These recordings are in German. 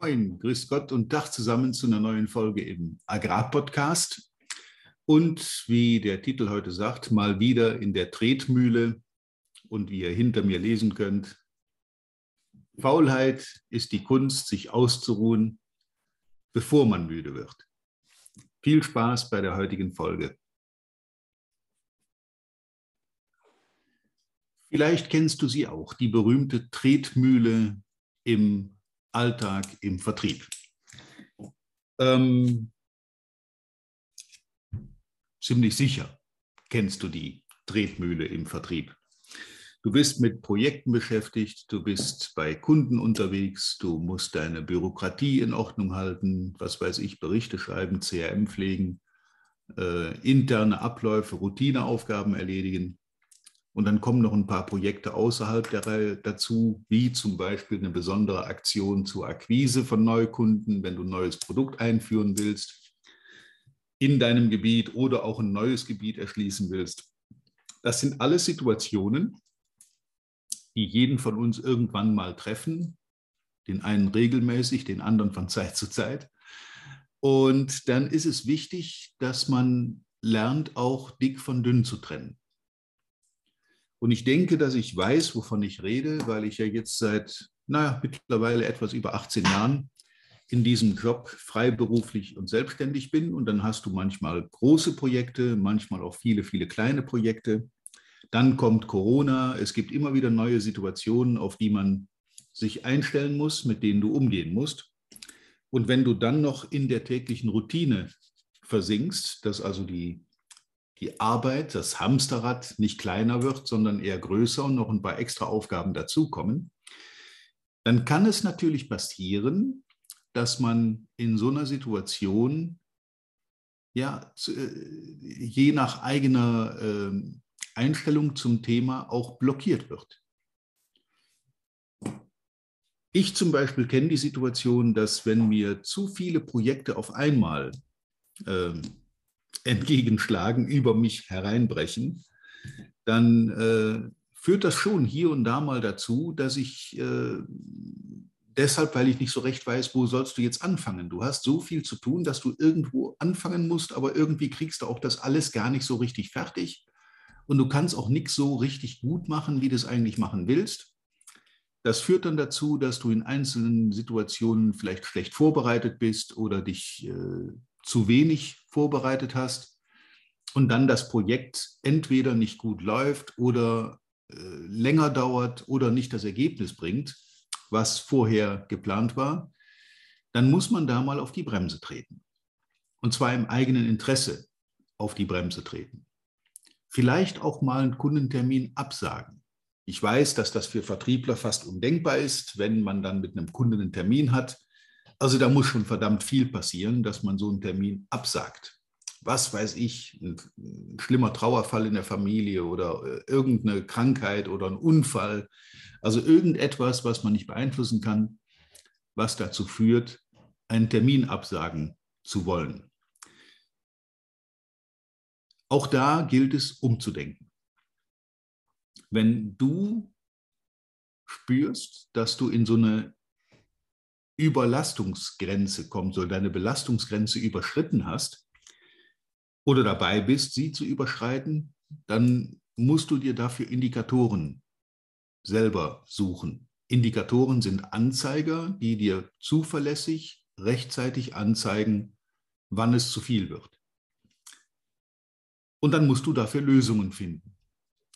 Moin, grüß Gott und Tag zusammen zu einer neuen Folge im Agrarpodcast. Und wie der Titel heute sagt, mal wieder in der Tretmühle. Und wie ihr hinter mir lesen könnt, Faulheit ist die Kunst, sich auszuruhen, bevor man müde wird. Viel Spaß bei der heutigen Folge. Vielleicht kennst du sie auch, die berühmte Tretmühle im Alltag im Vertrieb. Ähm, ziemlich sicher kennst du die Tretmühle im Vertrieb. Du bist mit Projekten beschäftigt, du bist bei Kunden unterwegs, du musst deine Bürokratie in Ordnung halten, was weiß ich, Berichte schreiben, CRM pflegen, äh, interne Abläufe, Routineaufgaben erledigen. Und dann kommen noch ein paar Projekte außerhalb der Reihe dazu, wie zum Beispiel eine besondere Aktion zur Akquise von Neukunden, wenn du ein neues Produkt einführen willst in deinem Gebiet oder auch ein neues Gebiet erschließen willst. Das sind alles Situationen, die jeden von uns irgendwann mal treffen, den einen regelmäßig, den anderen von Zeit zu Zeit. Und dann ist es wichtig, dass man lernt, auch dick von dünn zu trennen. Und ich denke, dass ich weiß, wovon ich rede, weil ich ja jetzt seit, naja, mittlerweile etwas über 18 Jahren in diesem Job freiberuflich und selbstständig bin. Und dann hast du manchmal große Projekte, manchmal auch viele, viele kleine Projekte. Dann kommt Corona. Es gibt immer wieder neue Situationen, auf die man sich einstellen muss, mit denen du umgehen musst. Und wenn du dann noch in der täglichen Routine versinkst, dass also die die Arbeit, das Hamsterrad nicht kleiner wird, sondern eher größer und noch ein paar extra Aufgaben dazukommen, dann kann es natürlich passieren, dass man in so einer Situation ja äh, je nach eigener ähm, Einstellung zum Thema auch blockiert wird. Ich zum Beispiel kenne die Situation, dass wenn mir zu viele Projekte auf einmal ähm, entgegenschlagen, über mich hereinbrechen, dann äh, führt das schon hier und da mal dazu, dass ich äh, deshalb, weil ich nicht so recht weiß, wo sollst du jetzt anfangen? Du hast so viel zu tun, dass du irgendwo anfangen musst, aber irgendwie kriegst du auch das alles gar nicht so richtig fertig. Und du kannst auch nichts so richtig gut machen, wie du es eigentlich machen willst. Das führt dann dazu, dass du in einzelnen Situationen vielleicht schlecht vorbereitet bist oder dich äh, zu wenig vorbereitet hast und dann das Projekt entweder nicht gut läuft oder äh, länger dauert oder nicht das Ergebnis bringt, was vorher geplant war, dann muss man da mal auf die Bremse treten. Und zwar im eigenen Interesse auf die Bremse treten. Vielleicht auch mal einen Kundentermin absagen. Ich weiß, dass das für Vertriebler fast undenkbar ist, wenn man dann mit einem Kunden einen Termin hat also da muss schon verdammt viel passieren, dass man so einen Termin absagt. Was weiß ich, ein, schlimmer Trauerfall in der Familie oder äh, irgendeine Krankheit oder ein Unfall. Also irgendetwas, was man nicht beeinflussen kann, was dazu führt, einen Termin absagen zu wollen. Auch da gilt es umzudenken. Wenn du spürst, dass du in so eine Überlastungsgrenze kommt, so deine Belastungsgrenze überschritten hast oder dabei bist, sie zu überschreiten, dann musst du dir dafür Indikatoren selber suchen. Indikatoren sind Anzeiger, die dir zuverlässig, rechtzeitig anzeigen, wann es zu viel wird. Und dann musst du dafür Lösungen finden.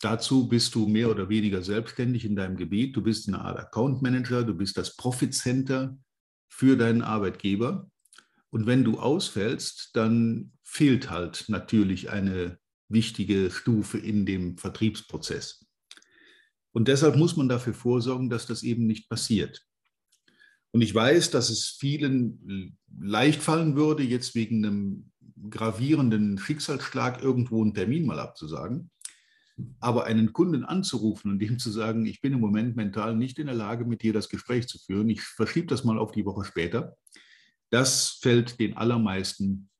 Dazu bist du mehr oder weniger selbstständig in deinem Gebiet. Du bist eine Art Account Manager, du bist das Profit Center für deinen Arbeitgeber. Und wenn du ausfällst, dann fehlt halt natürlich eine wichtige Stufe in dem Vertriebsprozess. Und deshalb muss man dafür vorsorgen, dass das eben nicht passiert. Und ich weiß, dass es vielen leicht fallen würde, jetzt wegen einem gravierenden Schicksalsschlag irgendwo einen Termin mal abzusagen. Aber einen Kunden anzurufen und ihm zu sagen, ich bin im Moment mental nicht in der Lage, mit dir das Gespräch zu führen, ich verschiebe das mal auf die Woche später, das fällt den allermeisten,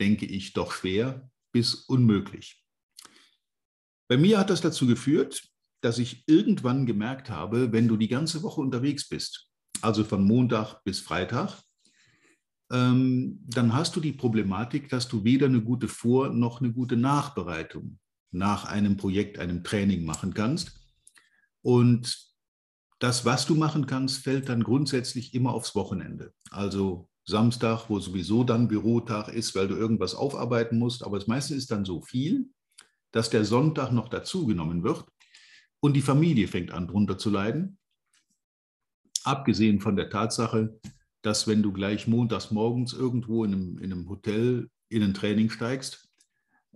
denke ich, doch schwer bis unmöglich. Bei mir hat das dazu geführt, dass ich irgendwann gemerkt habe, wenn du die ganze Woche unterwegs bist, also von Montag bis Freitag, ähm, dann hast du die Problematik, dass du weder eine gute Vor- noch eine gute Nachbereitung nach einem Projekt, einem Training machen kannst. Und das, was du machen kannst, fällt dann grundsätzlich immer aufs Wochenende. Also Samstag, wo sowieso dann Bürotag ist, weil du irgendwas aufarbeiten musst. Aber das meiste ist dann so viel, dass der Sonntag noch dazugenommen wird und die Familie fängt an, drunter zu leiden. Abgesehen von der Tatsache, dass wenn du gleich montags morgens irgendwo in einem, in einem Hotel in ein Training steigst,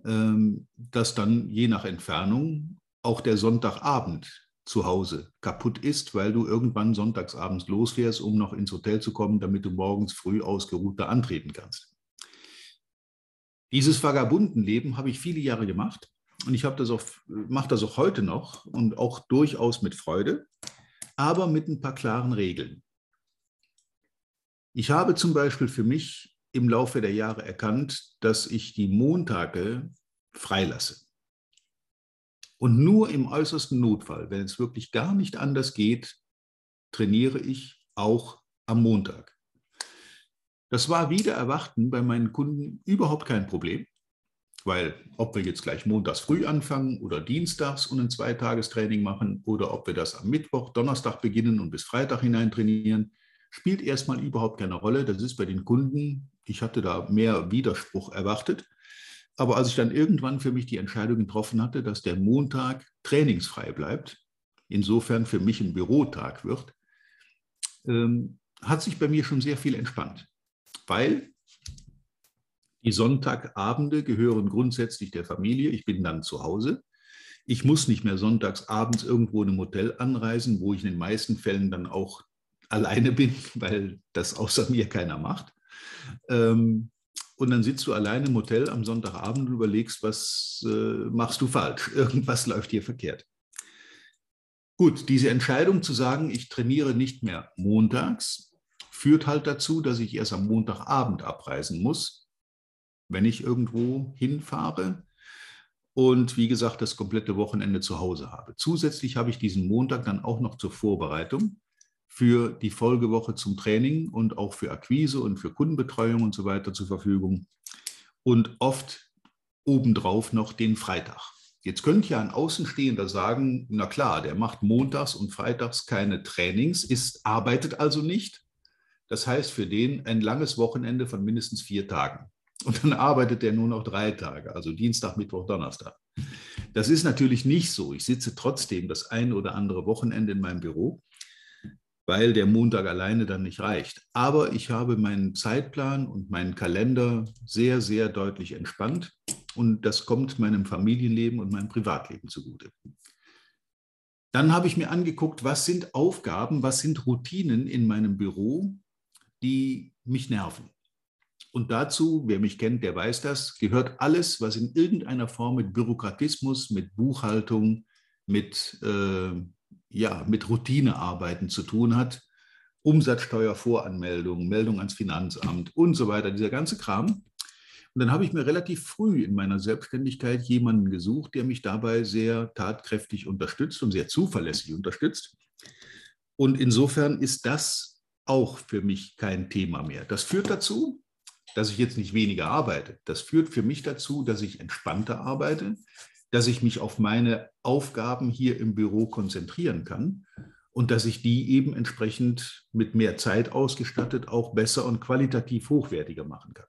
dass dann je nach Entfernung auch der Sonntagabend zu Hause kaputt ist, weil du irgendwann sonntagsabends losfährst, um noch ins Hotel zu kommen, damit du morgens früh ausgeruht da antreten kannst. Dieses Vagabundenleben habe ich viele Jahre gemacht und ich mache das auch heute noch und auch durchaus mit Freude, aber mit ein paar klaren Regeln. Ich habe zum Beispiel für mich im Laufe der Jahre erkannt, dass ich die Montage freilasse. Und nur im äußersten Notfall, wenn es wirklich gar nicht anders geht, trainiere ich auch am Montag. Das war wieder erwarten bei meinen Kunden überhaupt kein Problem, weil ob wir jetzt gleich montags früh anfangen oder dienstags und ein Zweitagestraining machen oder ob wir das am Mittwoch, Donnerstag beginnen und bis Freitag hinein trainieren, spielt erstmal überhaupt keine Rolle. Das ist bei den Kunden, ich hatte da mehr Widerspruch erwartet. Aber als ich dann irgendwann für mich die Entscheidung getroffen hatte, dass der Montag trainingsfrei bleibt, insofern für mich ein Bürotag wird, ähm, hat sich bei mir schon sehr viel entspannt, weil die Sonntagabende gehören grundsätzlich der Familie. Ich bin dann zu Hause. Ich muss nicht mehr sonntags abends irgendwo in einem Hotel anreisen, wo ich in den meisten Fällen dann auch alleine bin, weil das außer mir keiner macht. Ähm, und dann sitzt du alleine im Hotel am Sonntagabend und überlegst, was äh, machst du falsch? Irgendwas läuft hier verkehrt. Gut, diese Entscheidung zu sagen, ich trainiere nicht mehr montags, führt halt dazu, dass ich erst am Montagabend abreisen muss, wenn ich irgendwo hinfahre und wie gesagt das komplette Wochenende zu Hause habe. Zusätzlich habe ich diesen Montag dann auch noch zur Vorbereitung für die Folgewoche zum Training und auch für Akquise und für Kundenbetreuung und so weiter zur Verfügung. Und oft obendrauf noch den Freitag. Jetzt könnte ja ein Außenstehender sagen, na klar, der macht montags und freitags keine Trainings, ist, arbeitet also nicht. Das heißt für den ein langes Wochenende von mindestens vier Tagen. Und dann arbeitet er nur noch drei Tage, also Dienstag, Mittwoch, Donnerstag. Das ist natürlich nicht so. Ich sitze trotzdem das ein oder andere Wochenende in meinem Büro weil der Montag alleine dann nicht reicht. Aber ich habe meinen Zeitplan und meinen Kalender sehr, sehr deutlich entspannt und das kommt meinem Familienleben und meinem Privatleben zugute. Dann habe ich mir angeguckt, was sind Aufgaben, was sind Routinen in meinem Büro, die mich nerven. Und dazu, wer mich kennt, der weiß das, gehört alles, was in irgendeiner Form mit Bürokratismus, mit Buchhaltung, mit äh, ja, mit Routinearbeiten zu tun hat. Umsatzsteuervoranmeldung, Meldung ans Finanzamt und so weiter, dieser ganze Kram. Und dann habe ich mir relativ früh in meiner Selbstständigkeit jemanden gesucht, der mich dabei sehr tatkräftig unterstützt und sehr zuverlässig unterstützt. Und insofern ist das auch für mich kein Thema mehr. Das führt dazu, dass ich jetzt nicht weniger arbeite. Das führt für mich dazu, dass ich entspannter arbeite, dass ich mich auf meine Aufgaben hier im Büro konzentrieren kann und dass ich die eben entsprechend mit mehr Zeit ausgestattet auch besser und qualitativ hochwertiger machen kann.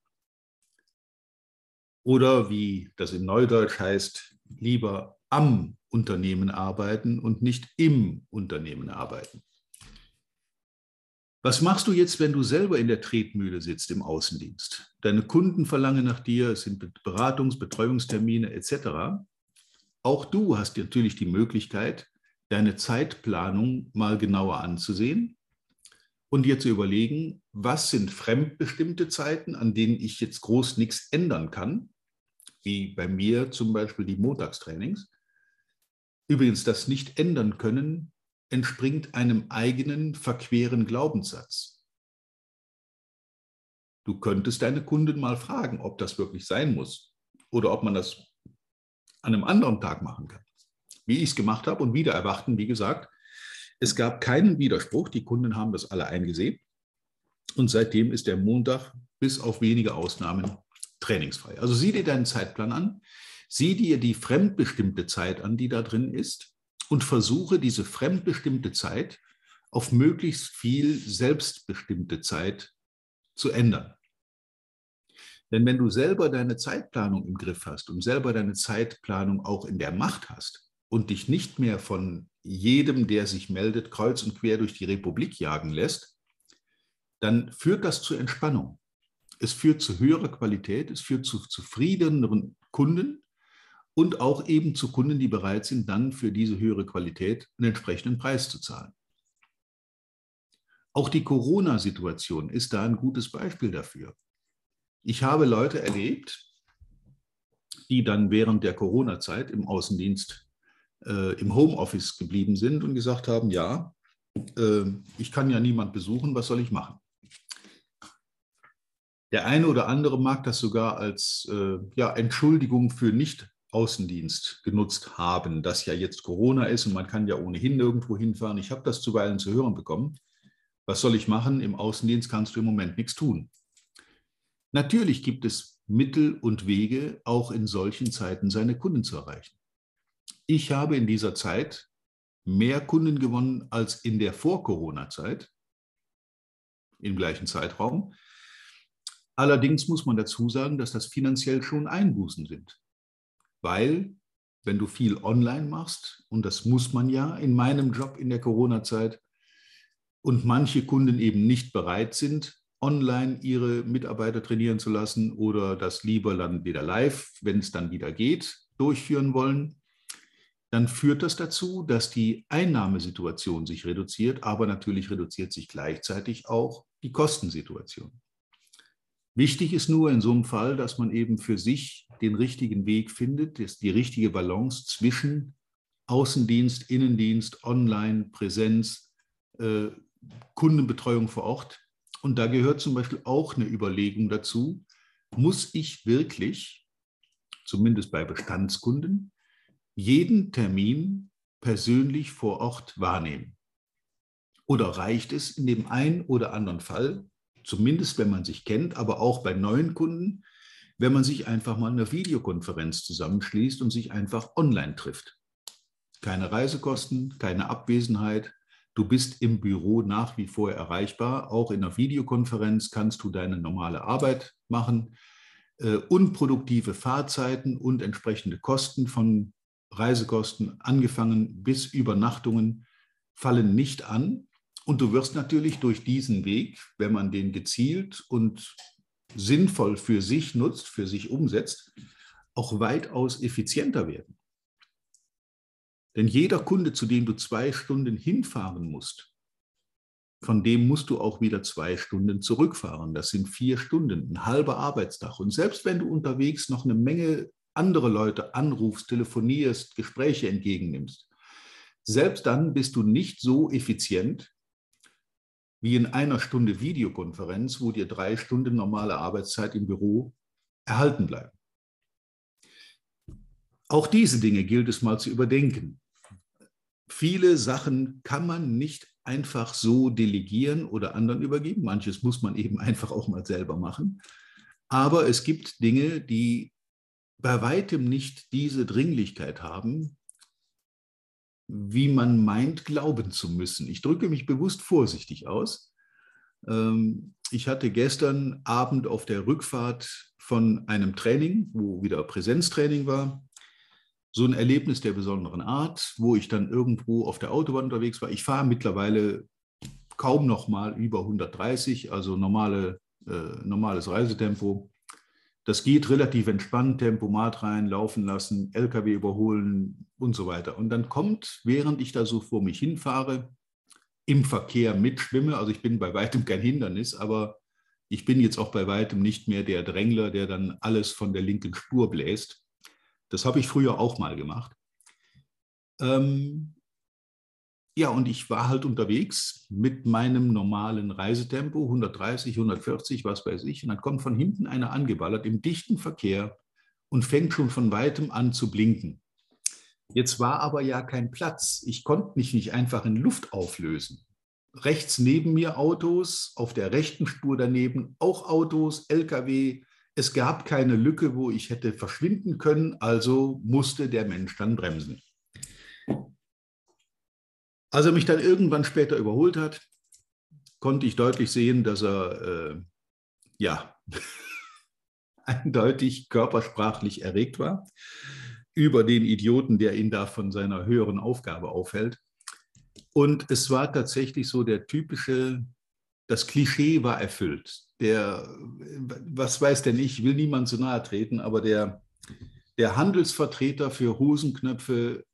Oder wie das in Neudeutsch heißt, lieber am Unternehmen arbeiten und nicht im Unternehmen arbeiten. Was machst du jetzt, wenn du selber in der Tretmühle sitzt im Außendienst? Deine Kunden verlangen nach dir, es sind Beratungs-, Betreuungstermine etc. Auch du hast natürlich die Möglichkeit, deine Zeitplanung mal genauer anzusehen und dir zu überlegen, was sind fremdbestimmte Zeiten, an denen ich jetzt groß nichts ändern kann, wie bei mir zum Beispiel die Montagstrainings. Übrigens, das nicht ändern können entspringt einem eigenen verqueren Glaubenssatz. Du könntest deine Kunden mal fragen, ob das wirklich sein muss oder ob man das an einem anderen Tag machen kann. Wie ich es gemacht habe und wieder erwarten, wie gesagt, Es gab keinen Widerspruch, die Kunden haben das alle eingesehen. Und seitdem ist der Montag bis auf wenige Ausnahmen trainingsfrei. Also sieh dir deinen Zeitplan an, sieh dir die fremdbestimmte Zeit an, die da drin ist und versuche diese fremdbestimmte Zeit auf möglichst viel selbstbestimmte Zeit zu ändern. Denn wenn du selber deine Zeitplanung im Griff hast und selber deine Zeitplanung auch in der Macht hast und dich nicht mehr von jedem, der sich meldet, kreuz und quer durch die Republik jagen lässt, dann führt das zu Entspannung. Es führt zu höherer Qualität, es führt zu zufriedeneren Kunden und auch eben zu Kunden, die bereit sind, dann für diese höhere Qualität einen entsprechenden Preis zu zahlen. Auch die Corona-Situation ist da ein gutes Beispiel dafür. Ich habe Leute erlebt, die dann während der Corona-Zeit im Außendienst, äh, im Homeoffice geblieben sind und gesagt haben, ja, äh, ich kann ja niemand besuchen, was soll ich machen? Der eine oder andere mag das sogar als äh, ja, Entschuldigung für Nicht-Außendienst genutzt haben, dass ja jetzt Corona ist und man kann ja ohnehin nirgendwo hinfahren. Ich habe das zuweilen zu hören bekommen. Was soll ich machen? Im Außendienst kannst du im Moment nichts tun. Natürlich gibt es Mittel und Wege, auch in solchen Zeiten seine Kunden zu erreichen. Ich habe in dieser Zeit mehr Kunden gewonnen als in der Vor-Corona-Zeit, im gleichen Zeitraum. Allerdings muss man dazu sagen, dass das finanziell schon Einbußen sind, weil wenn du viel online machst, und das muss man ja in meinem Job in der Corona-Zeit, und manche Kunden eben nicht bereit sind, online ihre Mitarbeiter trainieren zu lassen oder das lieber dann wieder live, wenn es dann wieder geht, durchführen wollen, dann führt das dazu, dass die Einnahmesituation sich reduziert, aber natürlich reduziert sich gleichzeitig auch die Kostensituation. Wichtig ist nur in so einem Fall, dass man eben für sich den richtigen Weg findet, die richtige Balance zwischen Außendienst, Innendienst, Online, Präsenz, äh, Kundenbetreuung vor Ort und da gehört zum Beispiel auch eine Überlegung dazu, muss ich wirklich, zumindest bei Bestandskunden, jeden Termin persönlich vor Ort wahrnehmen? Oder reicht es in dem einen oder anderen Fall, zumindest wenn man sich kennt, aber auch bei neuen Kunden, wenn man sich einfach mal in einer Videokonferenz zusammenschließt und sich einfach online trifft? Keine Reisekosten, keine Abwesenheit, Du bist im Büro nach wie vor erreichbar. Auch in einer Videokonferenz kannst du deine normale Arbeit machen. Äh, unproduktive Fahrzeiten und entsprechende Kosten von Reisekosten, angefangen bis Übernachtungen, fallen nicht an. Und du wirst natürlich durch diesen Weg, wenn man den gezielt und sinnvoll für sich nutzt, für sich umsetzt, auch weitaus effizienter werden. Denn jeder Kunde, zu dem du zwei Stunden hinfahren musst, von dem musst du auch wieder zwei Stunden zurückfahren. Das sind vier Stunden, ein halber Arbeitstag. Und selbst wenn du unterwegs noch eine Menge andere Leute anrufst, telefonierst, Gespräche entgegennimmst, selbst dann bist du nicht so effizient wie in einer Stunde Videokonferenz, wo dir drei Stunden normale Arbeitszeit im Büro erhalten bleiben. Auch diese Dinge gilt es mal zu überdenken viele Sachen kann man nicht einfach so delegieren oder anderen übergeben. Manches muss man eben einfach auch mal selber machen. Aber es gibt Dinge, die bei weitem nicht diese Dringlichkeit haben, wie man meint, glauben zu müssen. Ich drücke mich bewusst vorsichtig aus. Ähm, ich hatte gestern Abend auf der Rückfahrt von einem Training, wo wieder Präsenztraining war, so ein Erlebnis der besonderen Art, wo ich dann irgendwo auf der Autobahn unterwegs war. Ich fahre mittlerweile kaum noch mal über 130, also normale, äh, normales Reisetempo. Das geht relativ entspannt, Tempomat rein, laufen lassen, LKW überholen und so weiter. Und dann kommt, während ich da so vor mich hinfahre, im Verkehr mitschwimme, also ich bin bei weitem kein Hindernis, aber ich bin jetzt auch bei weitem nicht mehr der Drängler, der dann alles von der linken Spur bläst. Das habe ich früher auch mal gemacht. Ähm, ja, und ich war halt unterwegs mit meinem normalen Reisetempo, 130, 140, was weiß ich. Und dann kommt von hinten einer angeballert im dichten Verkehr und fängt schon von weitem an zu blinken. Jetzt war aber ja kein Platz. Ich konnte mich nicht einfach in Luft auflösen. Rechts neben mir Autos, auf der rechten Spur daneben auch Autos, Lkw. Es gab keine Lücke, wo ich hätte verschwinden können, also musste der Mensch dann bremsen. Als er mich dann irgendwann später überholt hat, konnte ich deutlich sehen, dass er äh, ja eindeutig körpersprachlich erregt war über den Idioten, der ihn da von seiner höheren Aufgabe aufhält. Und es war tatsächlich so der typische, das Klischee war erfüllt. Der, was weiß denn ich, will niemand zu nahe treten, aber der, der Handelsvertreter für Hosenknöpfe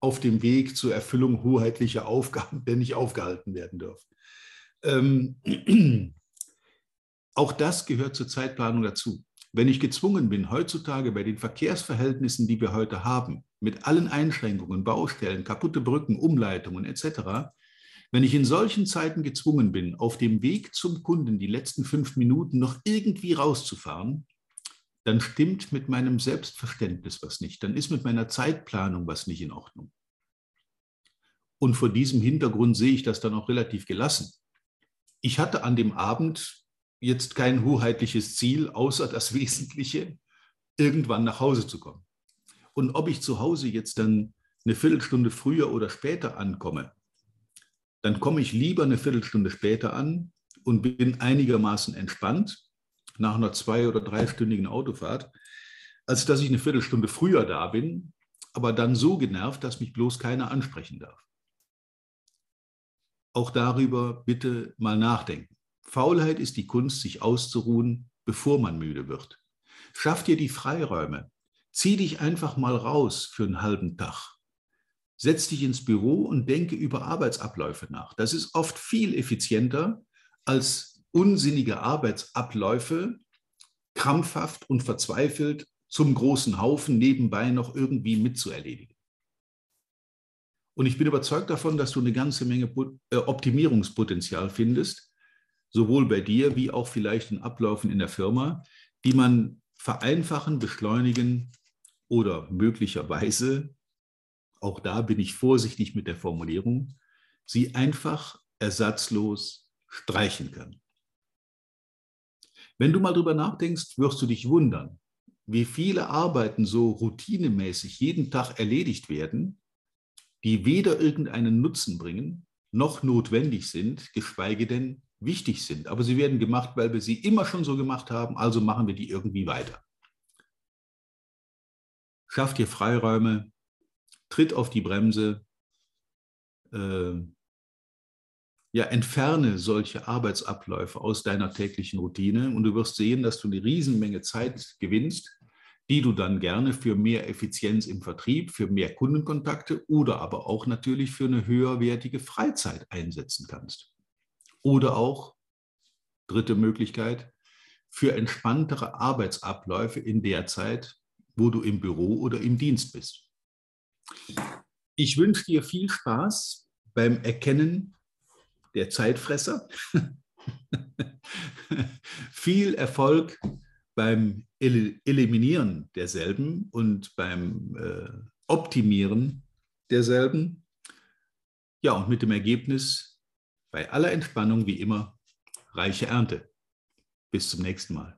auf dem Weg zur Erfüllung hoheitlicher Aufgaben, der nicht aufgehalten werden darf. Ähm, auch das gehört zur Zeitplanung dazu. Wenn ich gezwungen bin, heutzutage bei den Verkehrsverhältnissen, die wir heute haben, mit allen Einschränkungen, Baustellen, kaputte Brücken, Umleitungen etc., wenn ich in solchen Zeiten gezwungen bin, auf dem Weg zum Kunden die letzten fünf Minuten noch irgendwie rauszufahren, dann stimmt mit meinem Selbstverständnis was nicht, dann ist mit meiner Zeitplanung was nicht in Ordnung. Und vor diesem Hintergrund sehe ich das dann auch relativ gelassen. Ich hatte an dem Abend jetzt kein hoheitliches Ziel, außer das Wesentliche, irgendwann nach Hause zu kommen. Und ob ich zu Hause jetzt dann eine Viertelstunde früher oder später ankomme, dann komme ich lieber eine Viertelstunde später an und bin einigermaßen entspannt nach einer zwei- oder dreistündigen Autofahrt, als dass ich eine Viertelstunde früher da bin, aber dann so genervt, dass mich bloß keiner ansprechen darf. Auch darüber bitte mal nachdenken. Faulheit ist die Kunst, sich auszuruhen, bevor man müde wird. Schaff dir die Freiräume. Zieh dich einfach mal raus für einen halben Tag. Setz dich ins Büro und denke über Arbeitsabläufe nach. Das ist oft viel effizienter als unsinnige Arbeitsabläufe, krampfhaft und verzweifelt zum großen Haufen nebenbei noch irgendwie mitzuerledigen. Und ich bin überzeugt davon, dass du eine ganze Menge äh, Optimierungspotenzial findest, sowohl bei dir wie auch vielleicht in Abläufen in der Firma, die man vereinfachen, beschleunigen oder möglicherweise, auch da bin ich vorsichtig mit der Formulierung, sie einfach ersatzlos streichen kann. Wenn du mal drüber nachdenkst, wirst du dich wundern, wie viele Arbeiten so routinemäßig jeden Tag erledigt werden, die weder irgendeinen Nutzen bringen, noch notwendig sind, geschweige denn wichtig sind, aber sie werden gemacht, weil wir sie immer schon so gemacht haben, also machen wir die irgendwie weiter. Schafft ihr Freiräume, tritt auf die Bremse, äh, ja, entferne solche Arbeitsabläufe aus deiner täglichen Routine und du wirst sehen, dass du eine Riesenmenge Zeit gewinnst, die du dann gerne für mehr Effizienz im Vertrieb, für mehr Kundenkontakte oder aber auch natürlich für eine höherwertige Freizeit einsetzen kannst. Oder auch, dritte Möglichkeit, für entspanntere Arbeitsabläufe in der Zeit, wo du im Büro oder im Dienst bist. Ich wünsche dir viel Spaß beim Erkennen der Zeitfresser, viel Erfolg beim Eliminieren derselben und beim äh, Optimieren derselben. Ja, und mit dem Ergebnis, bei aller Entspannung wie immer reiche Ernte. Bis zum nächsten Mal.